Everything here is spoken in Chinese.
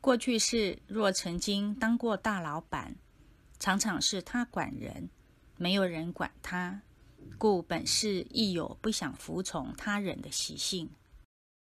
过去是若曾经当过大老板，常常是他管人，没有人管他，故本是亦有不想服从他人的习性。